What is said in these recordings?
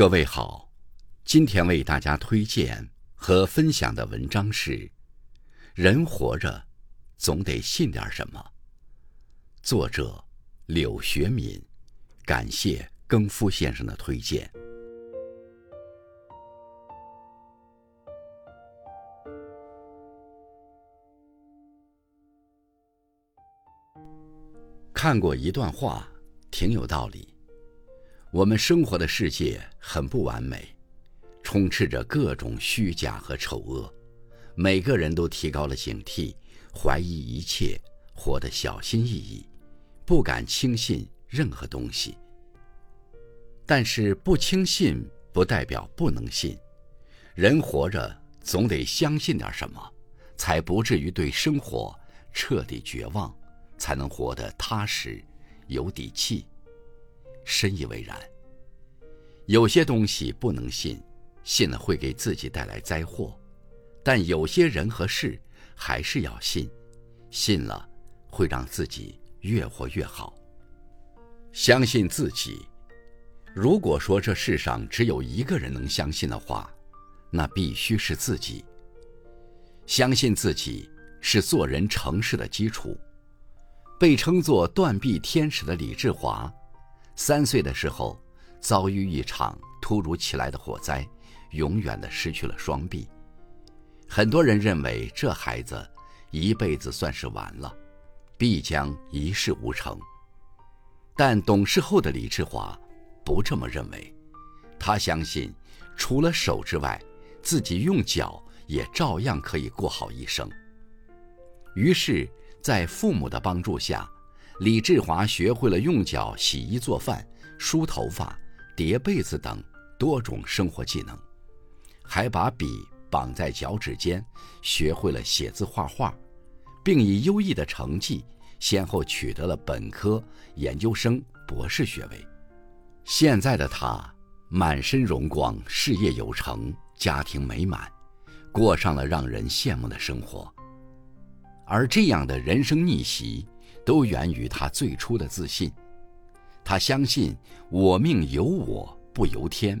各位好，今天为大家推荐和分享的文章是《人活着总得信点什么》，作者柳学敏，感谢更夫先生的推荐。看过一段话，挺有道理。我们生活的世界很不完美，充斥着各种虚假和丑恶，每个人都提高了警惕，怀疑一切，活得小心翼翼，不敢轻信任何东西。但是不轻信不代表不能信，人活着总得相信点什么，才不至于对生活彻底绝望，才能活得踏实，有底气。深以为然。有些东西不能信，信了会给自己带来灾祸；但有些人和事还是要信，信了会让自己越活越好。相信自己。如果说这世上只有一个人能相信的话，那必须是自己。相信自己是做人成事的基础。被称作“断臂天使”的李志华。三岁的时候，遭遇一场突如其来的火灾，永远的失去了双臂。很多人认为这孩子一辈子算是完了，必将一事无成。但懂事后的李志华不这么认为，他相信，除了手之外，自己用脚也照样可以过好一生。于是，在父母的帮助下。李志华学会了用脚洗衣做饭、梳头发、叠被子等多种生活技能，还把笔绑在脚趾间，学会了写字画画，并以优异的成绩先后取得了本科、研究生、博士学位。现在的他满身荣光，事业有成，家庭美满，过上了让人羡慕的生活。而这样的人生逆袭。都源于他最初的自信，他相信我命由我不由天，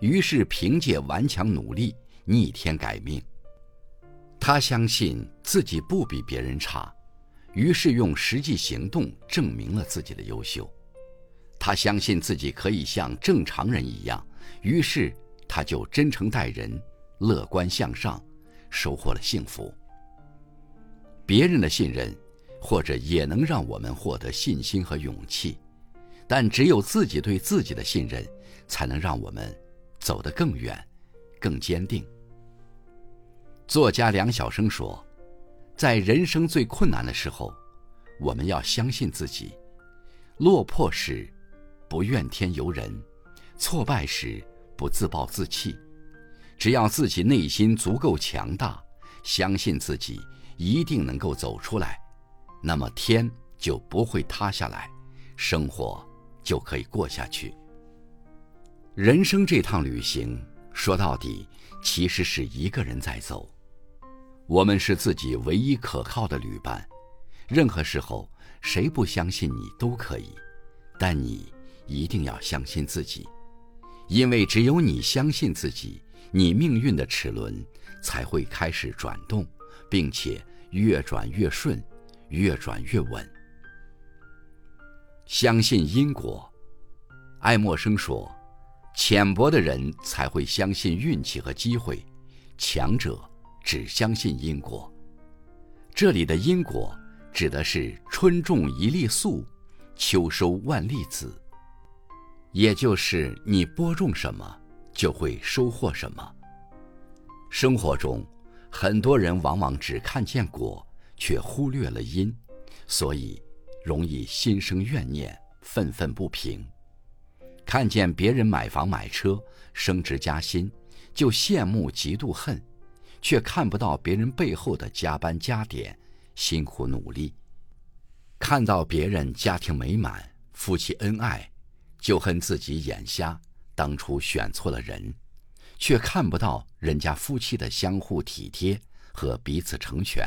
于是凭借顽强努力逆天改命。他相信自己不比别人差，于是用实际行动证明了自己的优秀。他相信自己可以像正常人一样，于是他就真诚待人，乐观向上，收获了幸福。别人的信任。或者也能让我们获得信心和勇气，但只有自己对自己的信任，才能让我们走得更远、更坚定。作家梁晓声说：“在人生最困难的时候，我们要相信自己；落魄时，不怨天尤人；挫败时，不自暴自弃。只要自己内心足够强大，相信自己一定能够走出来。”那么天就不会塌下来，生活就可以过下去。人生这趟旅行，说到底，其实是一个人在走。我们是自己唯一可靠的旅伴，任何时候，谁不相信你都可以，但你一定要相信自己，因为只有你相信自己，你命运的齿轮才会开始转动，并且越转越顺。越转越稳。相信因果，爱默生说：“浅薄的人才会相信运气和机会，强者只相信因果。”这里的因果指的是春种一粒粟，秋收万粒子，也就是你播种什么，就会收获什么。生活中，很多人往往只看见果。却忽略了因，所以容易心生怨念，愤愤不平。看见别人买房买车、升职加薪，就羡慕嫉妒恨，却看不到别人背后的加班加点、辛苦努力。看到别人家庭美满、夫妻恩爱，就恨自己眼瞎，当初选错了人，却看不到人家夫妻的相互体贴和彼此成全。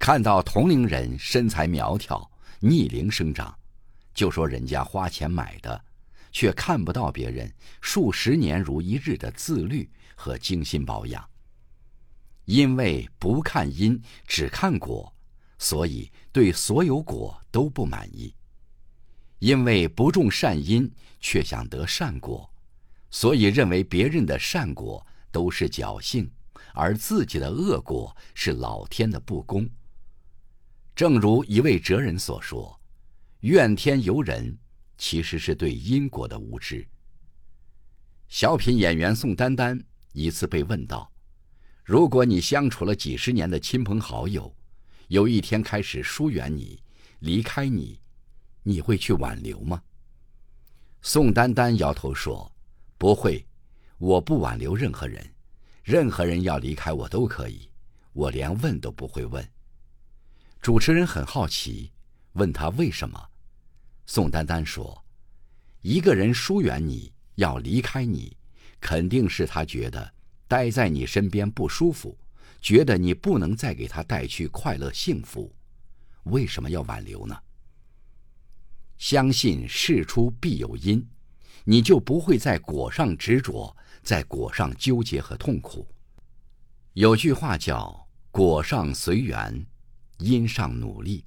看到同龄人身材苗条、逆龄生长，就说人家花钱买的，却看不到别人数十年如一日的自律和精心保养。因为不看因，只看果，所以对所有果都不满意。因为不种善因，却想得善果，所以认为别人的善果都是侥幸，而自己的恶果是老天的不公。正如一位哲人所说：“怨天尤人，其实是对因果的无知。”小品演员宋丹丹一次被问到：“如果你相处了几十年的亲朋好友，有一天开始疏远你，离开你。”你会去挽留吗？宋丹丹摇头说：“不会，我不挽留任何人，任何人要离开我都可以，我连问都不会问。”主持人很好奇，问他为什么。宋丹丹说：“一个人疏远你要离开你，肯定是他觉得待在你身边不舒服，觉得你不能再给他带去快乐幸福，为什么要挽留呢？”相信事出必有因，你就不会在果上执着，在果上纠结和痛苦。有句话叫“果上随缘，因上努力”。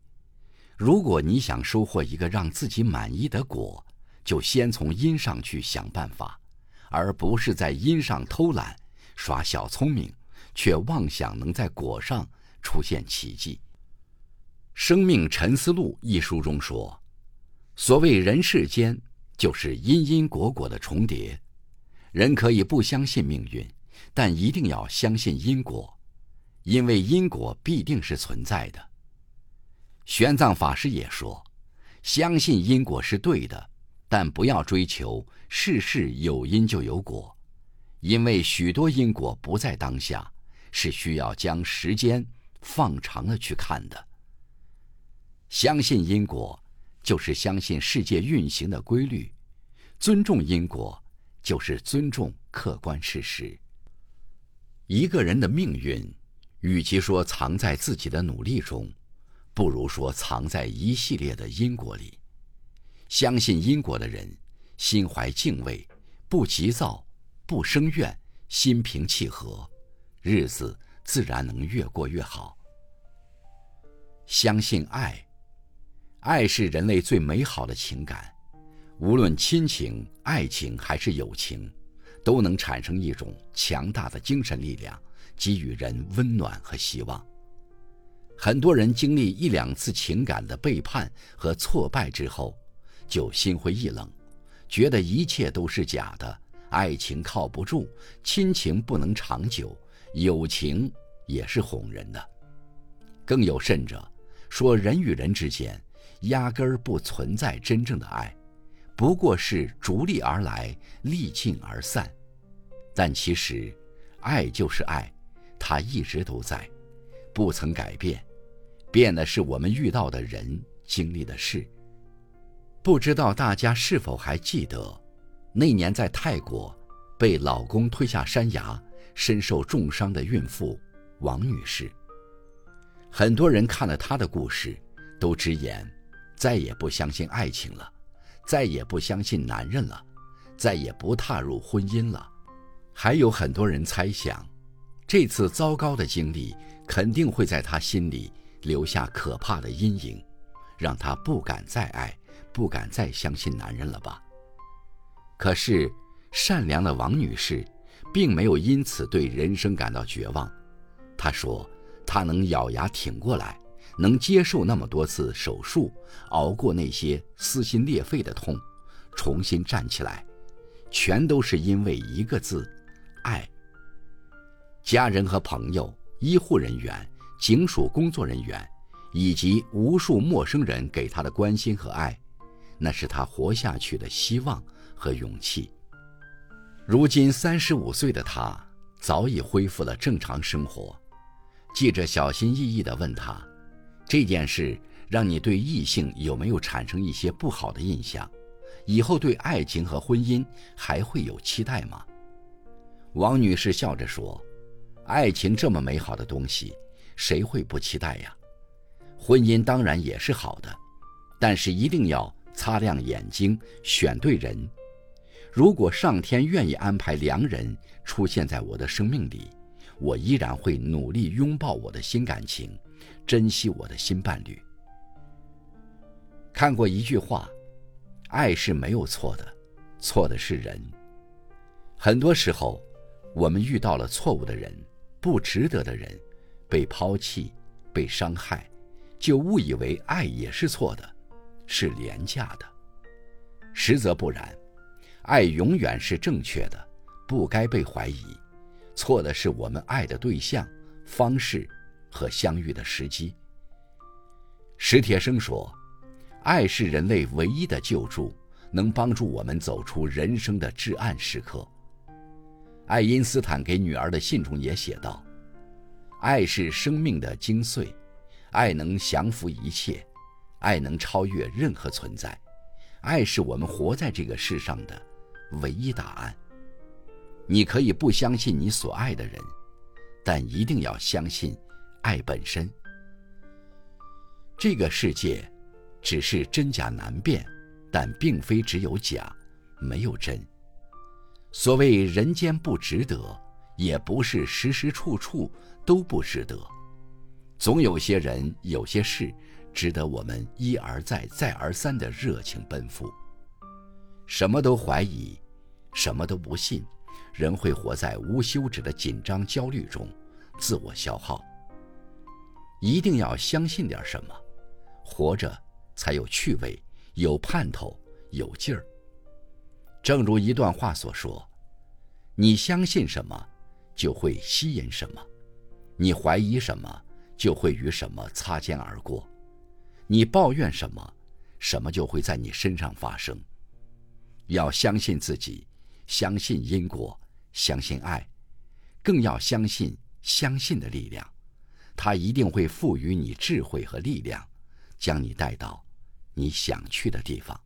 如果你想收获一个让自己满意的果，就先从因上去想办法，而不是在因上偷懒、耍小聪明，却妄想能在果上出现奇迹。《生命沉思录》一书中说。所谓人世间，就是因因果果的重叠。人可以不相信命运，但一定要相信因果，因为因果必定是存在的。玄奘法师也说：“相信因果是对的，但不要追求事事有因就有果，因为许多因果不在当下，是需要将时间放长了去看的。相信因果。”就是相信世界运行的规律，尊重因果，就是尊重客观事实。一个人的命运，与其说藏在自己的努力中，不如说藏在一系列的因果里。相信因果的人，心怀敬畏，不急躁，不生怨，心平气和，日子自然能越过越好。相信爱。爱是人类最美好的情感，无论亲情、爱情还是友情，都能产生一种强大的精神力量，给予人温暖和希望。很多人经历一两次情感的背叛和挫败之后，就心灰意冷，觉得一切都是假的，爱情靠不住，亲情不能长久，友情也是哄人的。更有甚者，说人与人之间。压根儿不存在真正的爱，不过是逐利而来，利尽而散。但其实，爱就是爱，它一直都在，不曾改变，变的是我们遇到的人、经历的事。不知道大家是否还记得，那年在泰国被老公推下山崖、身受重伤的孕妇王女士。很多人看了她的故事，都直言。再也不相信爱情了，再也不相信男人了，再也不踏入婚姻了。还有很多人猜想，这次糟糕的经历肯定会在他心里留下可怕的阴影，让他不敢再爱，不敢再相信男人了吧？可是，善良的王女士，并没有因此对人生感到绝望。她说：“她能咬牙挺过来。”能接受那么多次手术，熬过那些撕心裂肺的痛，重新站起来，全都是因为一个字：爱。家人和朋友、医护人员、警署工作人员，以及无数陌生人给他的关心和爱，那是他活下去的希望和勇气。如今三十五岁的他，早已恢复了正常生活。记者小心翼翼地问他。这件事让你对异性有没有产生一些不好的印象？以后对爱情和婚姻还会有期待吗？王女士笑着说：“爱情这么美好的东西，谁会不期待呀？婚姻当然也是好的，但是一定要擦亮眼睛，选对人，如果上天愿意安排良人出现在我的生命里，我依然会努力拥抱我的新感情，珍惜我的新伴侣。看过一句话：“爱是没有错的，错的是人。”很多时候，我们遇到了错误的人，不值得的人，被抛弃，被伤害，就误以为爱也是错的，是廉价的。实则不然，爱永远是正确的，不该被怀疑。错的是我们爱的对象、方式和相遇的时机。史铁生说：“爱是人类唯一的救助，能帮助我们走出人生的至暗时刻。”爱因斯坦给女儿的信中也写道：“爱是生命的精髓，爱能降服一切，爱能超越任何存在，爱是我们活在这个世上的唯一答案。你可以不相信你所爱的人，但一定要相信爱本身。这个世界只是真假难辨，但并非只有假，没有真。”所谓人间不值得，也不是时时处处都不值得，总有些人、有些事，值得我们一而再、再而三的热情奔赴。什么都怀疑，什么都不信，人会活在无休止的紧张、焦虑中，自我消耗。一定要相信点什么，活着才有趣味、有盼头、有劲儿。正如一段话所说：“你相信什么，就会吸引什么；你怀疑什么，就会与什么擦肩而过；你抱怨什么，什么就会在你身上发生。要相信自己，相信因果，相信爱，更要相信相信的力量。它一定会赋予你智慧和力量，将你带到你想去的地方。”